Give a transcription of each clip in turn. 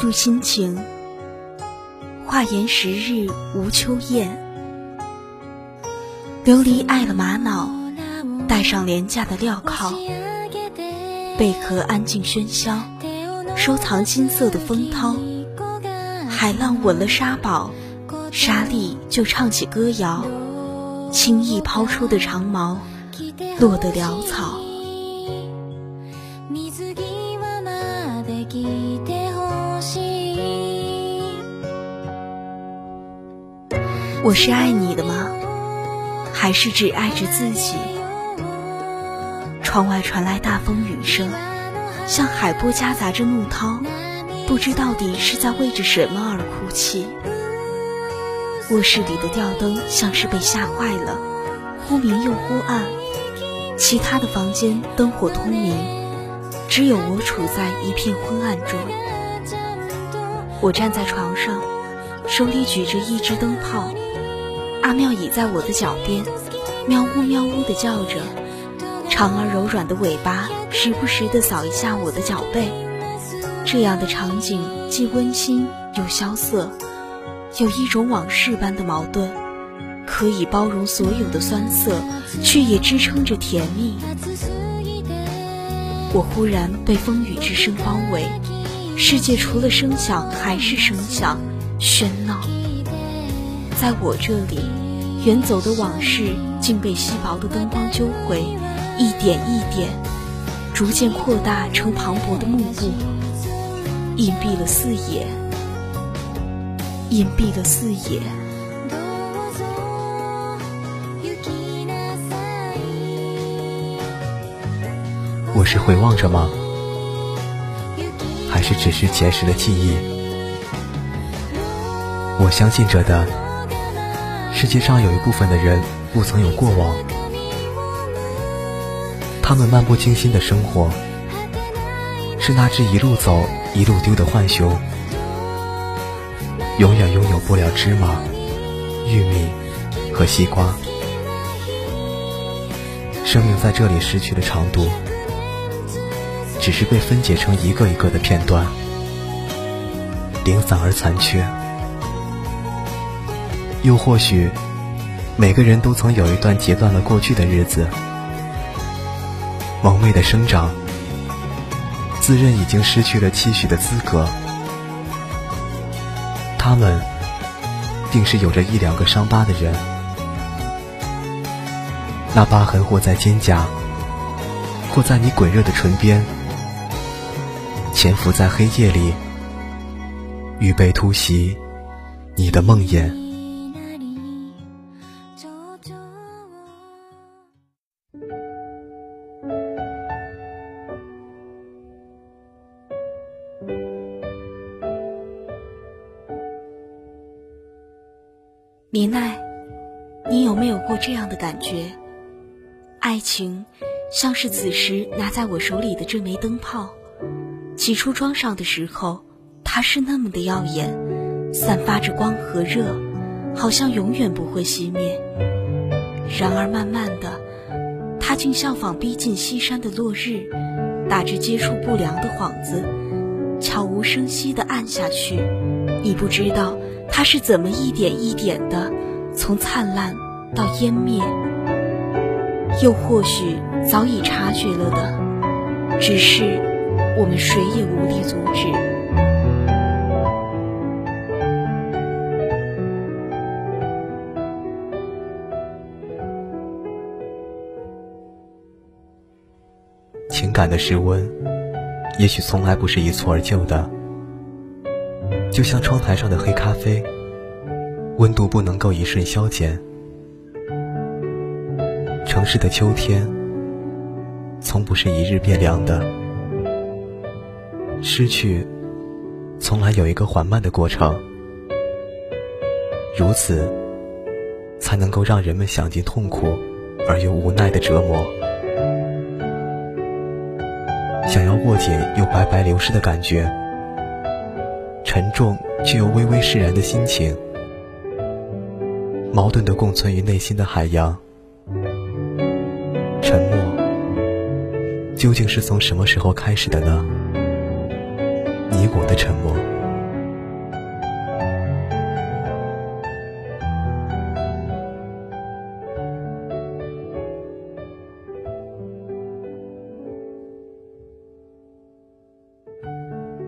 度心情，画言时日无秋雁。琉璃爱了玛瑙，带上廉价的镣铐。贝壳安静喧嚣，收藏金色的风涛。海浪吻了沙堡，沙粒就唱起歌谣。轻易抛出的长矛，落得潦草。我是爱你的吗？还是只爱着自己？窗外传来大风雨声，像海波夹杂着怒涛，不知到底是在为着什么而哭泣。卧室里的吊灯像是被吓坏了，忽明又忽暗，其他的房间灯火通明，只有我处在一片昏暗中。我站在床上，手里举着一只灯泡，阿妙倚在我的脚边，喵呜喵呜地叫着，长而柔软的尾巴时不时地扫一下我的脚背。这样的场景既温馨又萧瑟。有一种往事般的矛盾，可以包容所有的酸涩，却也支撑着甜蜜。我忽然被风雨之声包围，世界除了声响还是声响，喧闹。在我这里，远走的往事竟被稀薄的灯光揪回，一点一点，逐渐扩大成磅礴的幕布，隐蔽了四野。隐蔽了四野。我是回望着吗？还是只是结识了记忆？我相信着的，世界上有一部分的人不曾有过往，他们漫不经心的生活，是那只一路走一路丢的浣熊。永远拥有不了芝麻、玉米和西瓜。生命在这里失去了长度，只是被分解成一个一个的片段，零散而残缺。又或许，每个人都曾有一段截断了过去的日子，蒙昧的生长，自认已经失去了期许的资格。他们，定是有着一两个伤疤的人。那疤痕或在肩胛，或在你滚热的唇边，潜伏在黑夜里，预备突袭你的梦魇。像是此时拿在我手里的这枚灯泡，起初装上的时候，它是那么的耀眼，散发着光和热，好像永远不会熄灭。然而慢慢的，它竟效仿逼近西山的落日，打着接触不良的幌子，悄无声息地暗下去。你不知道。它是怎么一点一点的从灿烂到湮灭？又或许早已察觉了的，只是我们谁也无力阻止。情感的室温，也许从来不是一蹴而就的。就像窗台上的黑咖啡，温度不能够一瞬消减。城市的秋天，从不是一日变凉的。失去，从来有一个缓慢的过程。如此，才能够让人们享尽痛苦而又无奈的折磨。想要握紧又白白流失的感觉。沉重却又微微释然的心情，矛盾的共存于内心的海洋。究竟是从什么时候开始的呢？你我的沉默。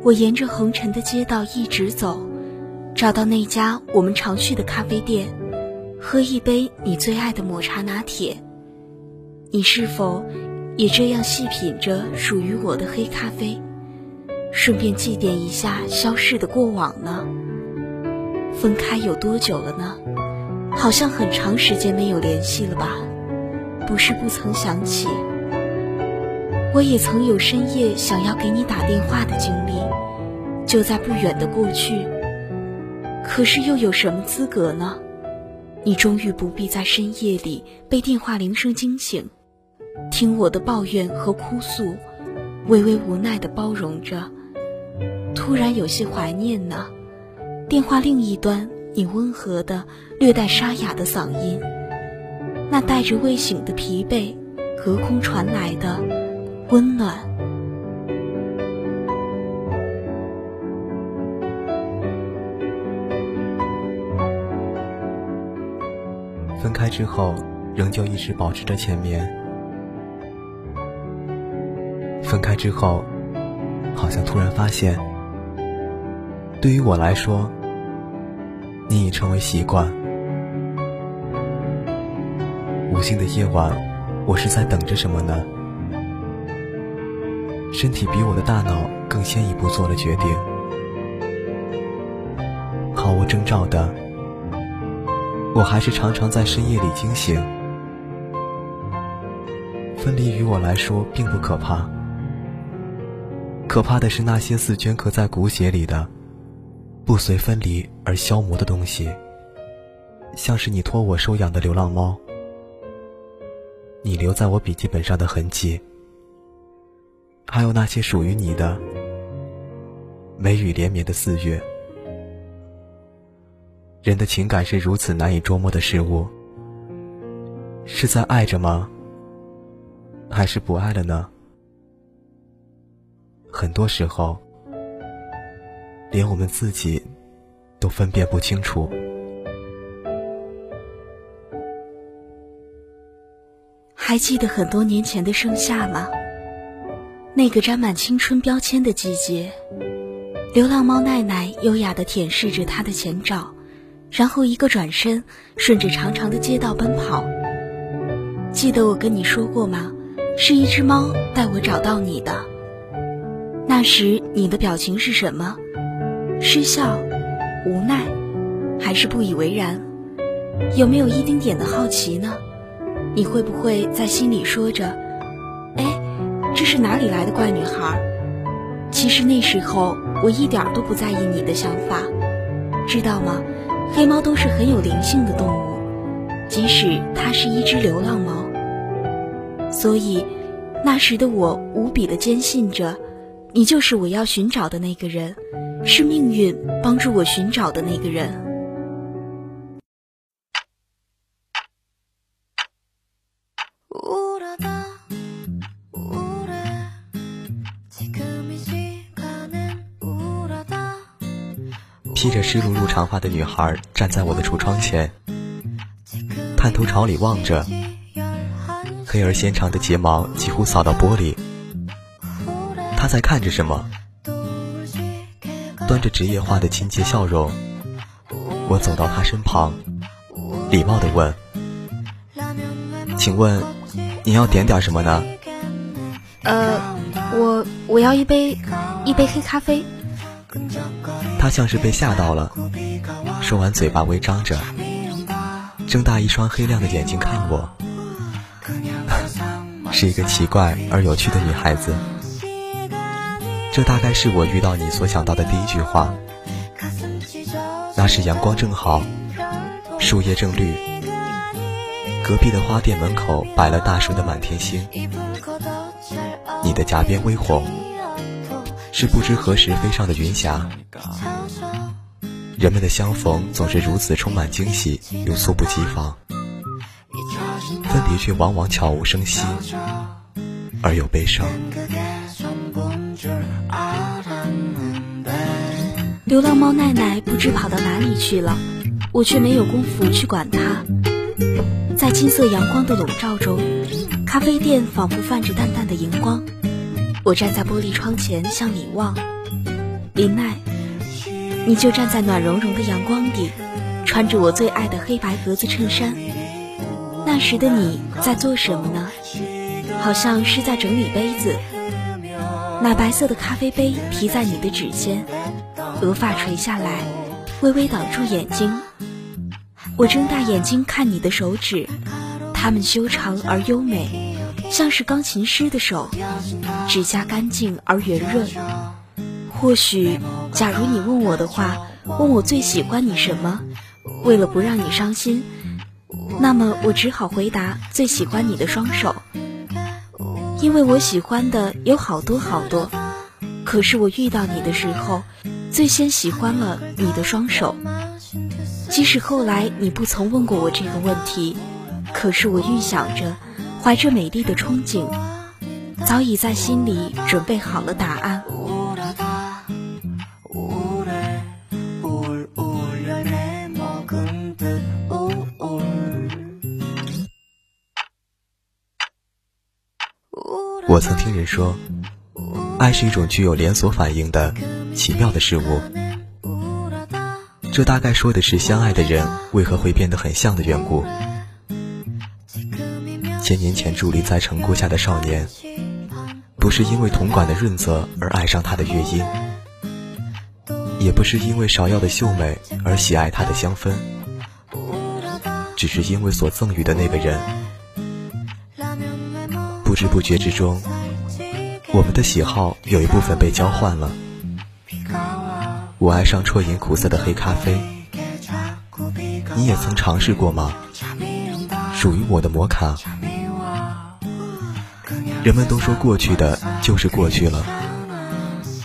我沿着横陈的街道一直走，找到那家我们常去的咖啡店，喝一杯你最爱的抹茶拿铁。你是否也这样细品着属于我的黑咖啡，顺便祭奠一下消逝的过往呢？分开有多久了呢？好像很长时间没有联系了吧？不是不曾想起。我也曾有深夜想要给你打电话的经历，就在不远的过去。可是又有什么资格呢？你终于不必在深夜里被电话铃声惊醒，听我的抱怨和哭诉，微微无奈的包容着。突然有些怀念呢。电话另一端，你温和的、略带沙哑的嗓音，那带着未醒的疲惫，隔空传来的。温暖。分开之后，仍旧一直保持着前面。分开之后，好像突然发现，对于我来说，你已成为习惯。无心的夜晚，我是在等着什么呢？身体比我的大脑更先一步做了决定，毫无征兆的，我还是常常在深夜里惊醒。分离于我来说并不可怕，可怕的是那些似镌刻在骨血里的、不随分离而消磨的东西，像是你托我收养的流浪猫，你留在我笔记本上的痕迹。还有那些属于你的梅雨连绵的四月，人的情感是如此难以捉摸的事物，是在爱着吗？还是不爱了呢？很多时候，连我们自己都分辨不清楚。还记得很多年前的盛夏吗？那个沾满青春标签的季节，流浪猫奈奈优雅地舔舐着它的前爪，然后一个转身，顺着长长的街道奔跑。记得我跟你说过吗？是一只猫带我找到你的。那时你的表情是什么？失笑、无奈，还是不以为然？有没有一丁点的好奇呢？你会不会在心里说着？哎这是哪里来的怪女孩？其实那时候我一点都不在意你的想法，知道吗？黑猫都是很有灵性的动物，即使它是一只流浪猫。所以，那时的我无比的坚信着，你就是我要寻找的那个人，是命运帮助我寻找的那个人。披着湿漉漉长发的女孩站在我的橱窗前，探头朝里望着，黑而纤长的睫毛几乎扫到玻璃。她在看着什么？端着职业化的亲切笑容，我走到他身旁，礼貌地问：“请问，你要点点什么呢？”“呃，我我要一杯一杯黑咖啡。”他像是被吓到了，说完嘴巴微张着，睁大一双黑亮的眼睛看我，是一个奇怪而有趣的女孩子。这大概是我遇到你所想到的第一句话。那时阳光正好，树叶正绿，隔壁的花店门口摆了大束的满天星，你的颊边微红。是不知何时飞上的云霞。人们的相逢总是如此充满惊喜，又猝不及防；分别却往往悄无声息，而又悲伤。流浪猫奈奈不知跑到哪里去了，我却没有功夫去管它。在金色阳光的笼罩中，咖啡店仿佛泛着淡淡的荧光。我站在玻璃窗前向里望，林奈，你就站在暖融融的阳光里，穿着我最爱的黑白格子衬衫。那时的你在做什么呢？好像是在整理杯子。那白色的咖啡杯提在你的指尖，额发垂下来，微微挡住眼睛。我睁大眼睛看你的手指，它们修长而优美，像是钢琴师的手，指甲干净而圆润。或许，假如你问我的话，问我最喜欢你什么，为了不让你伤心，那么我只好回答最喜欢你的双手，因为我喜欢的有好多好多。可是我遇到你的时候，最先喜欢了你的双手。即使后来你不曾问过我这个问题，可是我预想着，怀着美丽的憧憬，早已在心里准备好了答案。我曾听人说，爱是一种具有连锁反应的奇妙的事物。这大概说的是相爱的人为何会变得很像的缘故。千年前伫立在城郭下的少年，不是因为铜管的润泽而爱上他的乐音，也不是因为芍药的秀美而喜爱它的香氛，只是因为所赠予的那个人。不知不觉之中，我们的喜好有一部分被交换了。我爱上啜饮苦涩的黑咖啡，你也曾尝试过吗？属于我的摩卡。人们都说过去的就是过去了，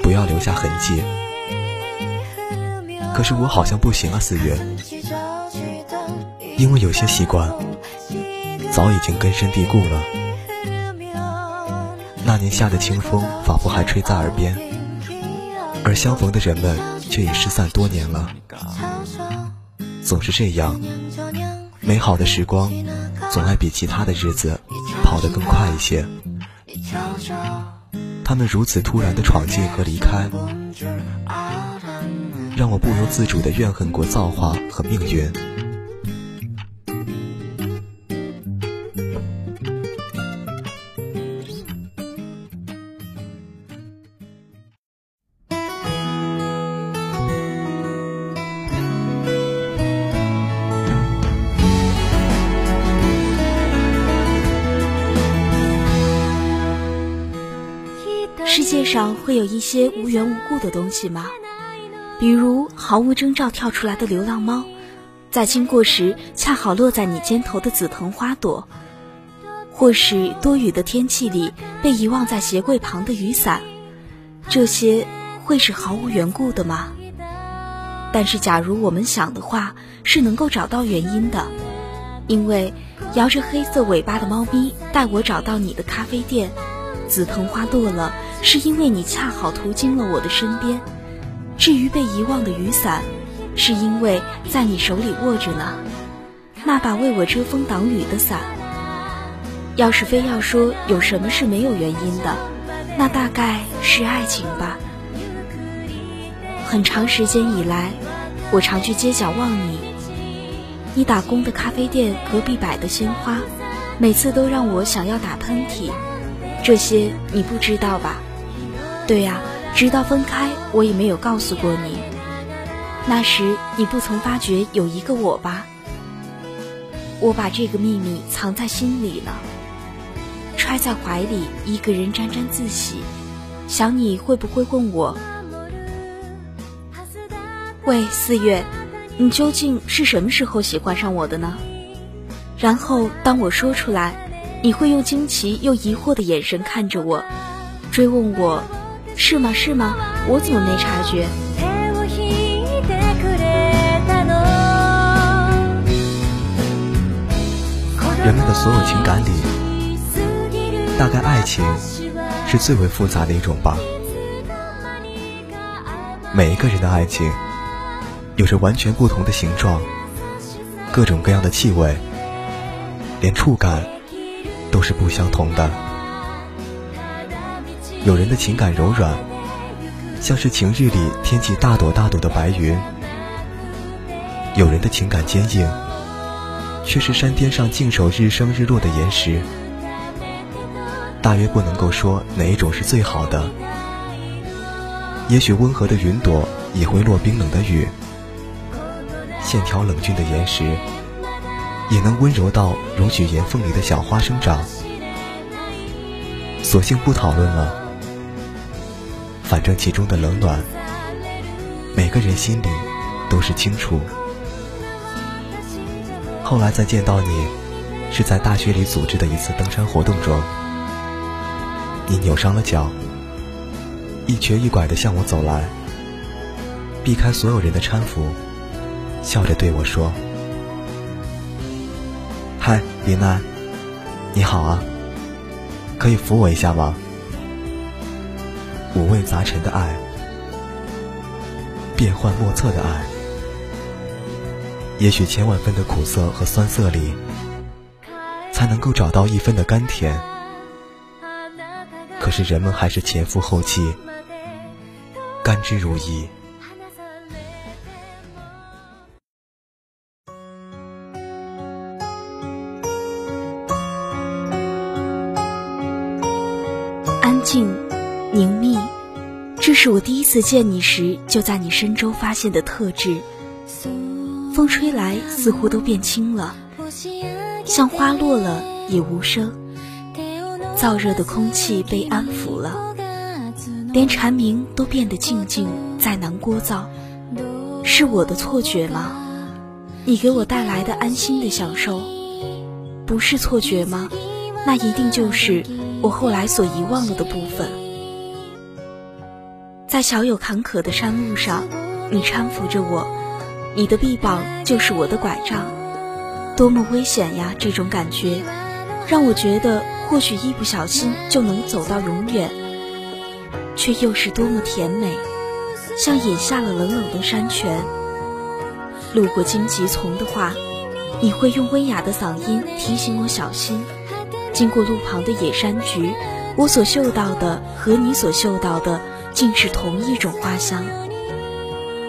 不要留下痕迹。可是我好像不行啊，四月，因为有些习惯早已经根深蒂固了。那年夏的清风仿佛还吹在耳边，而相逢的人们。却也失散多年了，总是这样，美好的时光总爱比其他的日子跑得更快一些。他们如此突然的闯进和离开，让我不由自主的怨恨过造化和命运。会有一些无缘无故的东西吗？比如毫无征兆跳出来的流浪猫，在经过时恰好落在你肩头的紫藤花朵，或是多雨的天气里被遗忘在鞋柜旁的雨伞，这些会是毫无缘故的吗？但是假如我们想的话，是能够找到原因的，因为摇着黑色尾巴的猫咪带我找到你的咖啡店，紫藤花落了。是因为你恰好途经了我的身边，至于被遗忘的雨伞，是因为在你手里握着呢，那把为我遮风挡雨的伞。要是非要说有什么是没有原因的，那大概是爱情吧。很长时间以来，我常去街角望你，你打工的咖啡店隔壁摆的鲜花，每次都让我想要打喷嚏。这些你不知道吧？对呀，直到分开，我也没有告诉过你。那时你不曾发觉有一个我吧？我把这个秘密藏在心里了，揣在怀里，一个人沾沾自喜。想你会不会问我？喂，四月，你究竟是什么时候喜欢上我的呢？然后当我说出来，你会用惊奇又疑惑的眼神看着我，追问我。是吗？是吗？我怎么没察觉？人们的所有情感里，大概爱情是最为复杂的一种吧。每一个人的爱情，有着完全不同的形状，各种各样的气味，连触感都是不相同的。有人的情感柔软，像是晴日里天气大朵大朵的白云。有人的情感坚硬，却是山巅上静守日升日落的岩石。大约不能够说哪一种是最好的。也许温和的云朵也会落冰冷的雨，线条冷峻的岩石也能温柔到容许岩缝里的小花生长。索性不讨论了，反正其中的冷暖，每个人心里都是清楚。后来再见到你，是在大学里组织的一次登山活动中。你扭伤了脚，一瘸一拐地向我走来，避开所有人的搀扶，笑着对我说：“嗨，林奈，你好啊，可以扶我一下吗？”五味杂陈的爱，变幻莫测的爱，也许千万分的苦涩和酸涩里，才能够找到一分的甘甜。可是人们还是前赴后继，甘之如饴。是我第一次见你时就在你身周发现的特质。风吹来，似乎都变轻了，像花落了也无声。燥热的空气被安抚了，连蝉鸣都变得静静，再难聒噪。是我的错觉吗？你给我带来的安心的享受，不是错觉吗？那一定就是我后来所遗忘了的部分。在小有坎坷的山路上，你搀扶着我，你的臂膀就是我的拐杖。多么危险呀！这种感觉，让我觉得。或许一不小心就能走到永远，却又是多么甜美，像饮下了冷冷的山泉。路过荆棘丛的话，你会用温雅的嗓音提醒我小心。经过路旁的野山菊，我所嗅到的和你所嗅到的竟是同一种花香。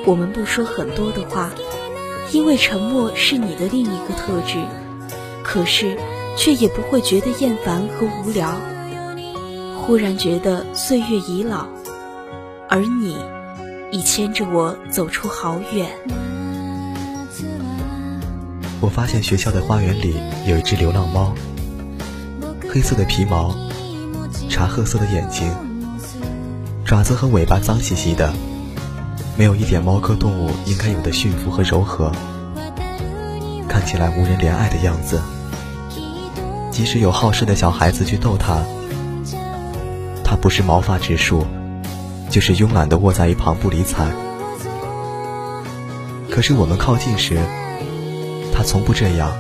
我们不说很多的话，因为沉默是你的另一个特质。可是。却也不会觉得厌烦和无聊。忽然觉得岁月已老，而你已牵着我走出好远。我发现学校的花园里有一只流浪猫，黑色的皮毛，茶褐色的眼睛，爪子和尾巴脏兮兮的，没有一点猫科动物应该有的驯服和柔和，看起来无人怜爱的样子。即使有好事的小孩子去逗它，它不是毛发直竖，就是慵懒地卧在一旁不理睬。可是我们靠近时，它从不这样，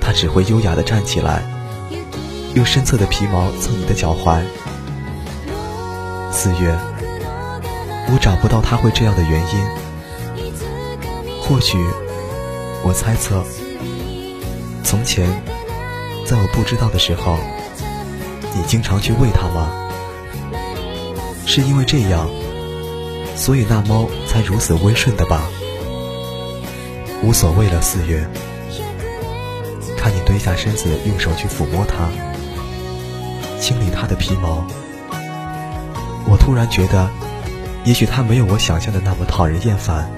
它只会优雅地站起来，用深侧的皮毛蹭你的脚踝。四月，我找不到它会这样的原因，或许，我猜测，从前。在我不知道的时候，你经常去喂它吗？是因为这样，所以那猫才如此温顺的吧？无所谓了，四月。看你蹲下身子，用手去抚摸它，清理它的皮毛，我突然觉得，也许它没有我想象的那么讨人厌烦。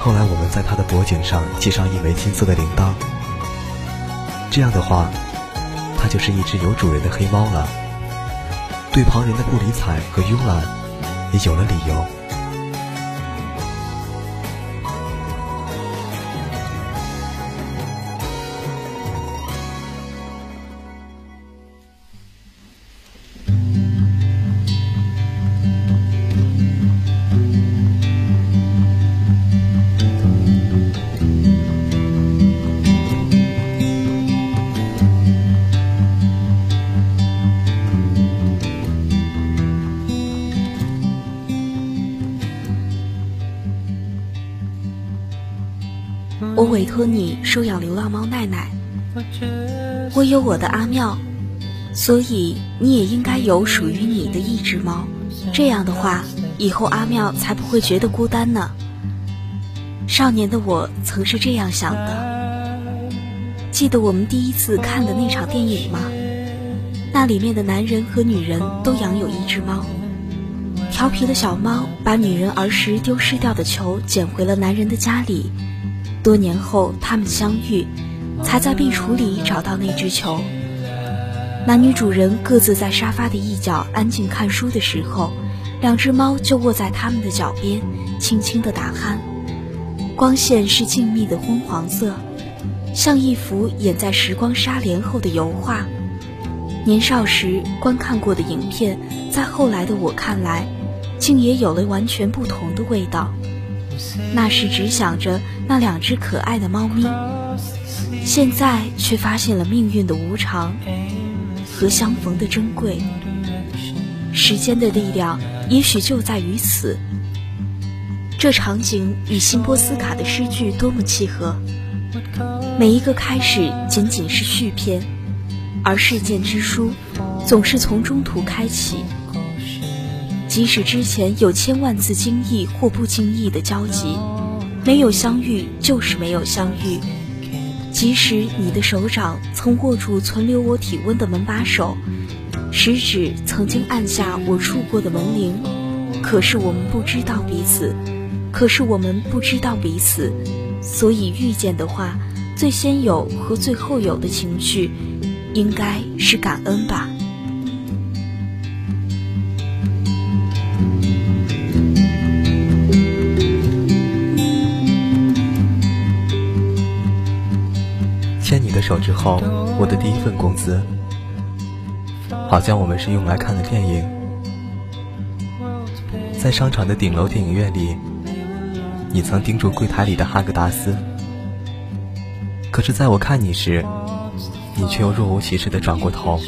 后来我们在它的脖颈上系上一枚金色的铃铛。这样的话，它就是一只有主人的黑猫了。对旁人的不理睬和慵懒，也有了理由。托你收养流浪猫奈奈。我有我的阿妙，所以你也应该有属于你的一只猫。这样的话，以后阿妙才不会觉得孤单呢。少年的我曾是这样想的。记得我们第一次看的那场电影吗？那里面的男人和女人都养有一只猫。调皮的小猫把女人儿时丢失掉的球捡回了男人的家里。多年后，他们相遇，才在壁橱里找到那只球。男女主人各自在沙发的一角安静看书的时候，两只猫就卧在他们的脚边，轻轻地打鼾。光线是静谧的昏黄色，像一幅掩在时光纱帘后的油画。年少时观看过的影片，在后来的我看来，竟也有了完全不同的味道。那时只想着那两只可爱的猫咪，现在却发现了命运的无常和相逢的珍贵。时间的力量也许就在于此。这场景与辛波斯卡的诗句多么契合！每一个开始仅仅是序篇，而事件之书总是从中途开启。即使之前有千万次经意或不经意的交集，没有相遇就是没有相遇。即使你的手掌曾握住存留我体温的门把手，食指曾经按下我触过的门铃，可是我们不知道彼此，可是我们不知道彼此，所以遇见的话，最先有和最后有的情绪，应该是感恩吧。手之后，我的第一份工资，好像我们是用来看的电影，在商场的顶楼电影院里，你曾盯住柜台里的哈根达斯，可是在我看你时，你却又若无其事地转过头。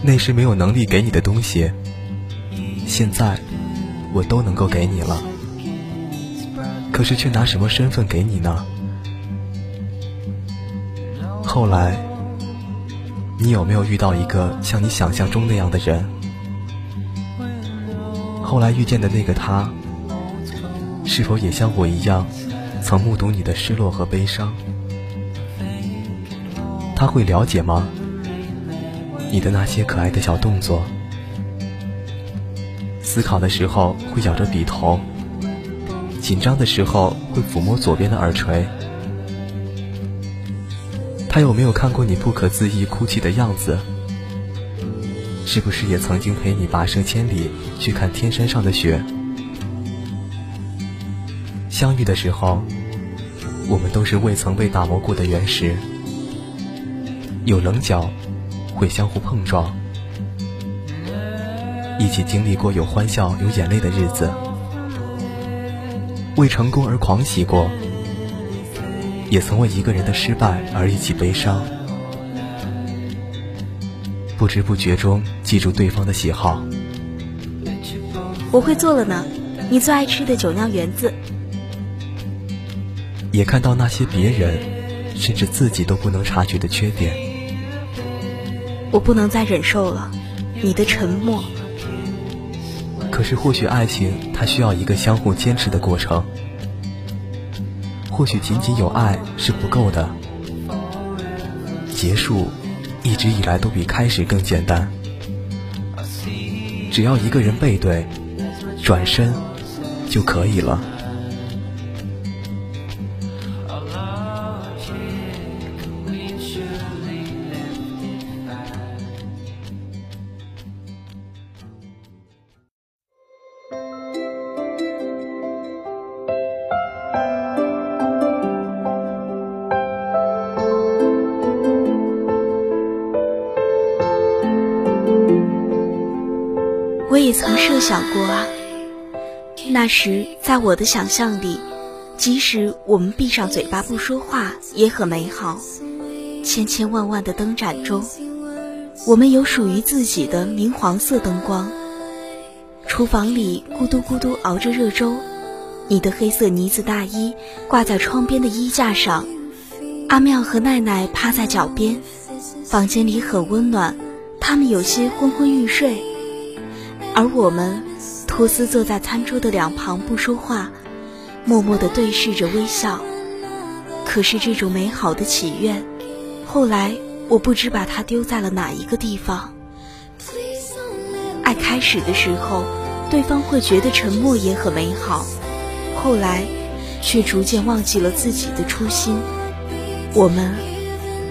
那时没有能力给你的东西，现在我都能够给你了，可是却拿什么身份给你呢？后来，你有没有遇到一个像你想象中那样的人？后来遇见的那个他，是否也像我一样，曾目睹你的失落和悲伤？他会了解吗？你的那些可爱的小动作，思考的时候会咬着笔头，紧张的时候会抚摸左边的耳垂。他有没有看过你不可自抑哭泣的样子？是不是也曾经陪你跋涉千里去看天山上的雪？相遇的时候，我们都是未曾被打磨过的原石，有棱角，会相互碰撞，一起经历过有欢笑有眼泪的日子，为成功而狂喜过。也曾为一个人的失败而一起悲伤，不知不觉中记住对方的喜好。我会做了呢，你最爱吃的酒酿圆子。也看到那些别人，甚至自己都不能察觉的缺点。我不能再忍受了，你的沉默。可是或许爱情它需要一个相互坚持的过程。或许仅仅有爱是不够的，结束一直以来都比开始更简单。只要一个人背对，转身就可以了。也曾设想过啊，那时在我的想象里，即使我们闭上嘴巴不说话也很美好。千千万万的灯盏中，我们有属于自己的明黄色灯光。厨房里咕嘟咕嘟熬着热粥，你的黑色呢子大衣挂在窗边的衣架上，阿妙和奈奈趴在脚边，房间里很温暖，他们有些昏昏欲睡，而我们托斯坐在餐桌的两旁不说话，默默地对视着微笑。可是这种美好的祈愿，后来我不知把它丢在了哪一个地方。爱开始的时候，对方会觉得沉默也很美好，后来却逐渐忘记了自己的初心。我们。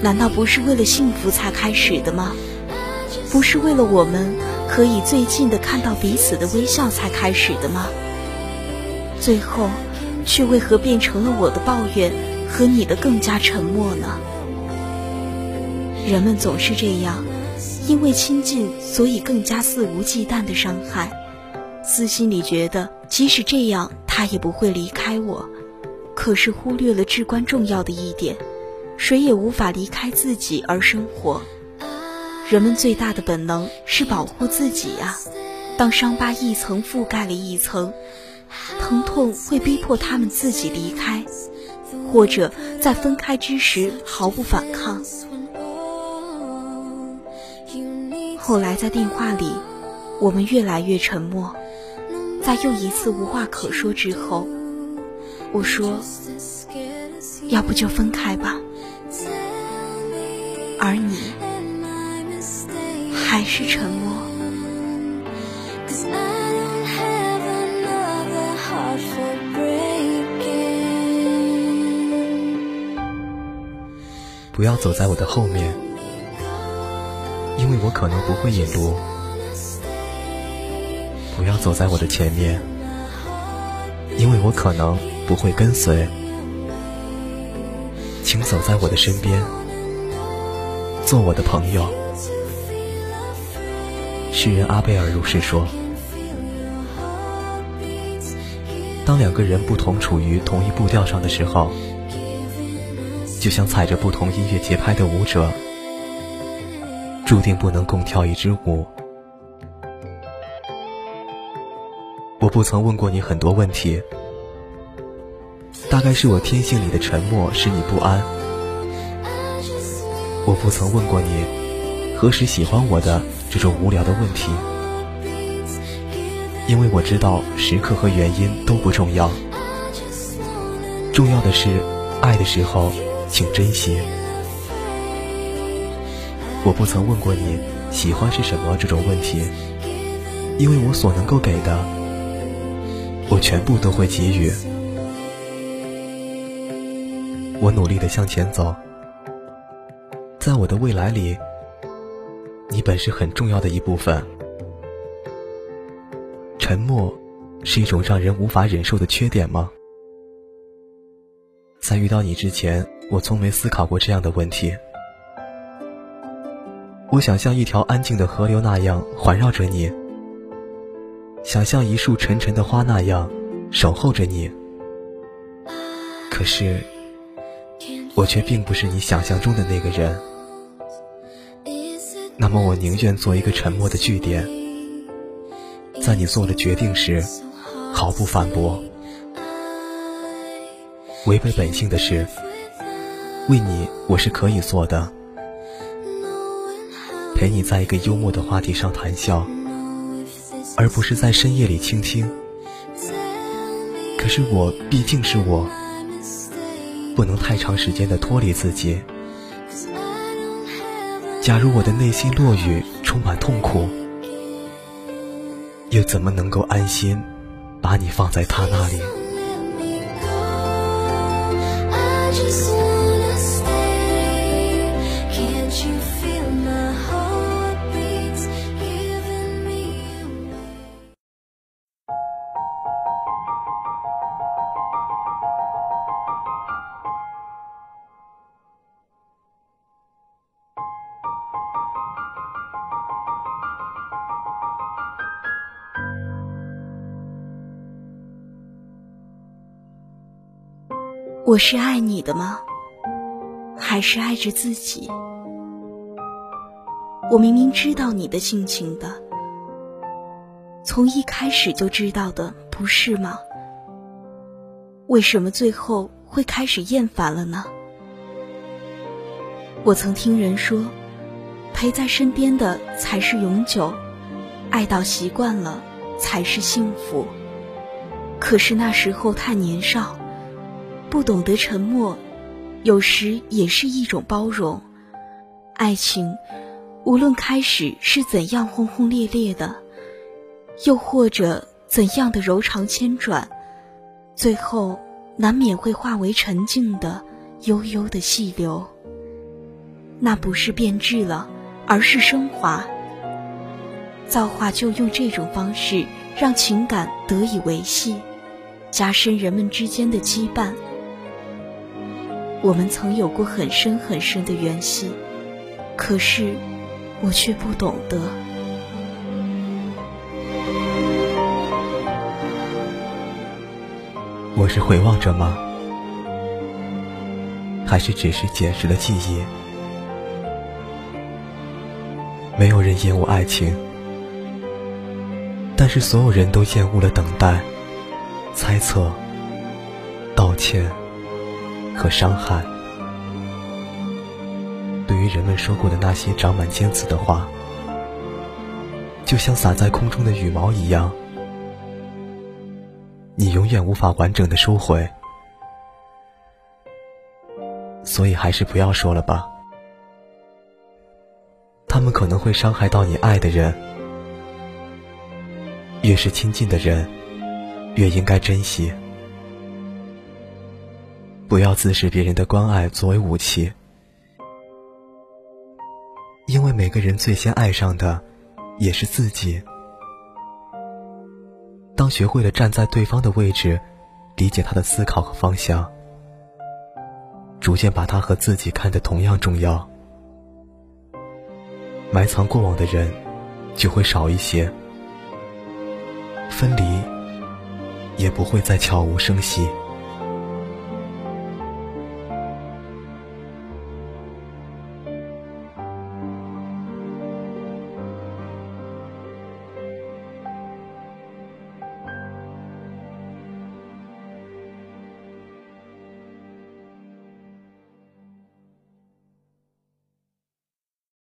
难道不是为了幸福才开始的吗？不是为了我们可以最近的看到彼此的微笑才开始的吗？最后，却为何变成了我的抱怨和你的更加沉默呢？人们总是这样，因为亲近，所以更加肆无忌惮的伤害，私心里觉得即使这样，他也不会离开我，可是忽略了至关重要的一点。谁也无法离开自己而生活。人们最大的本能是保护自己呀。当伤疤一层覆盖了一层，疼痛会逼迫他们自己离开，或者在分开之时毫不反抗。后来在电话里，我们越来越沉默。在又一次无话可说之后，我说：“要不就分开吧。”而你还是沉默。不要走在我的后面，因为我可能不会引路；不要走在我的前面，因为我可能不会跟随。请走在我的身边。做我的朋友。诗人阿贝尔如是说：“当两个人不同处于同一步调上的时候，就像踩着不同音乐节拍的舞者，注定不能共跳一支舞。”我不曾问过你很多问题，大概是我天性里的沉默使你不安。我不曾问过你何时喜欢我的这种无聊的问题，因为我知道时刻和原因都不重要，重要的是爱的时候请珍惜。我不曾问过你喜欢是什么这种问题，因为我所能够给的，我全部都会给予。我努力的向前走。在我的未来里，本是很重要的一部分。沉默是一种让人无法忍受的缺点吗？在遇到你之前，我从没思考过这样的问题。我想像一条安静的河流那样环绕着你，想像一束沉沉的花那样守候着你。可是，我却并不是你想象中的那个人。那么，我宁愿做一个沉默的据点，在你做了决定时，毫不反驳。违背本性的事，为你我是可以做的。陪你在一个幽默的话题上谈笑，而不是在深夜里倾听。可是我毕竟是我，不能太长时间的脱离自己。假如我的内心落雨，充满痛苦，又怎么能够安心把你放在他那里？我是爱你的吗？还是爱着自己？我明明知道你的性情的，从一开始就知道的，不是吗？为什么最后会开始厌烦了呢？我曾听人说，陪在身边的才是永久，爱到习惯了才是幸福。可是那时候太年少，不懂得沉默，有时也是一种包容。爱情，无论开始是怎样轰轰烈烈的，又或者怎样的柔肠千转，最后难免会化为沉静的悠悠的细流。那不是变质了，而是升华。造化就用这种方式让情感得以维系，加深人们之间的羁绊。我们曾有过很深很深的缘系，可是我却不懂得。我是回望着吗？还是只是捡拾了记忆？没有人厌恶爱情，但是所有人都厌恶了等待、猜测、道歉和伤害。对于人们说过的那些长满尖刺的话，就像洒在空中的羽毛一样，你永远无法完整的收回。所以，还是不要说了吧。他们可能会伤害到你爱的人，越是亲近的人，越应该珍惜。不要自视别人的关爱作为武器，因为每个人最先爱上的也是自己。当学会了站在对方的位置，理解他的思考和方向，逐渐把他和自己看得同样重要。埋藏过往的人，就会少一些；分离，也不会再悄无声息。